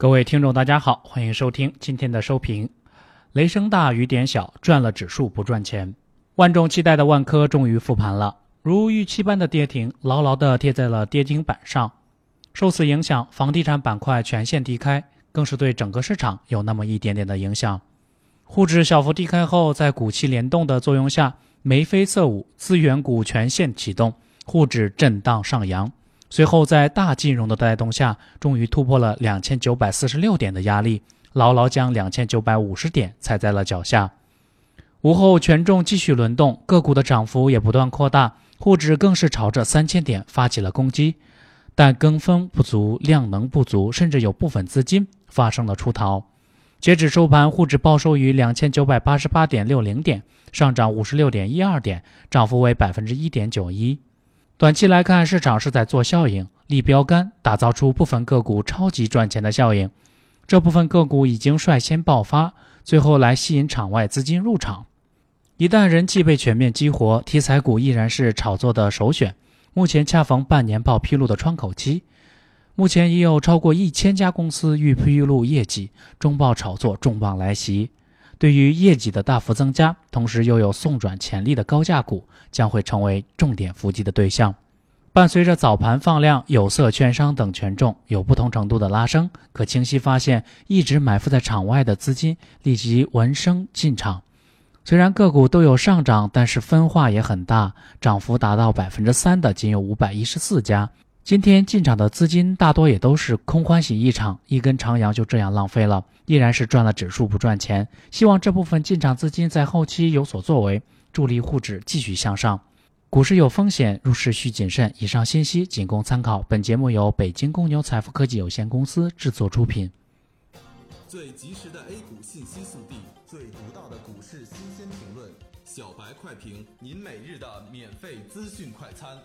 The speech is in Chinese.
各位听众，大家好，欢迎收听今天的收评。雷声大雨点小，赚了指数不赚钱。万众期待的万科终于复盘了，如预期般的跌停，牢牢地贴在了跌停板上。受此影响，房地产板块全线低开，更是对整个市场有那么一点点的影响。沪指小幅低开后，在股期联动的作用下，眉飞色舞，资源股全线启动，沪指震荡上扬。随后，在大金融的带动下，终于突破了两千九百四十六点的压力，牢牢将两千九百五十点踩在了脚下。午后，权重继续轮动，个股的涨幅也不断扩大，沪指更是朝着三千点发起了攻击，但跟风不足，量能不足，甚至有部分资金发生了出逃。截止收盘，沪指报收于两千九百八十八点六零点，上涨五十六点一二点，涨幅为百分之一点九一。短期来看，市场是在做效应，立标杆，打造出部分个股超级赚钱的效应。这部分个股已经率先爆发，最后来吸引场外资金入场。一旦人气被全面激活，题材股依然是炒作的首选。目前恰逢半年报披露的窗口期，目前已有超过一千家公司预披露业绩，中报炒作重磅来袭。对于业绩的大幅增加，同时又有送转潜力的高价股，将会成为重点伏击的对象。伴随着早盘放量，有色、券商等权重有不同程度的拉升，可清晰发现，一直埋伏在场外的资金立即闻声进场。虽然个股都有上涨，但是分化也很大，涨幅达到百分之三的仅有五百一十四家。今天进场的资金大多也都是空欢喜一场，一根长阳就这样浪费了，依然是赚了指数不赚钱。希望这部分进场资金在后期有所作为，助力沪指继续向上。股市有风险，入市需谨慎。以上信息仅供参考。本节目由北京公牛财富科技有限公司制作出品。最及时的 A 股信息速递，最独到的股市新鲜评论，小白快评，您每日的免费资讯快餐。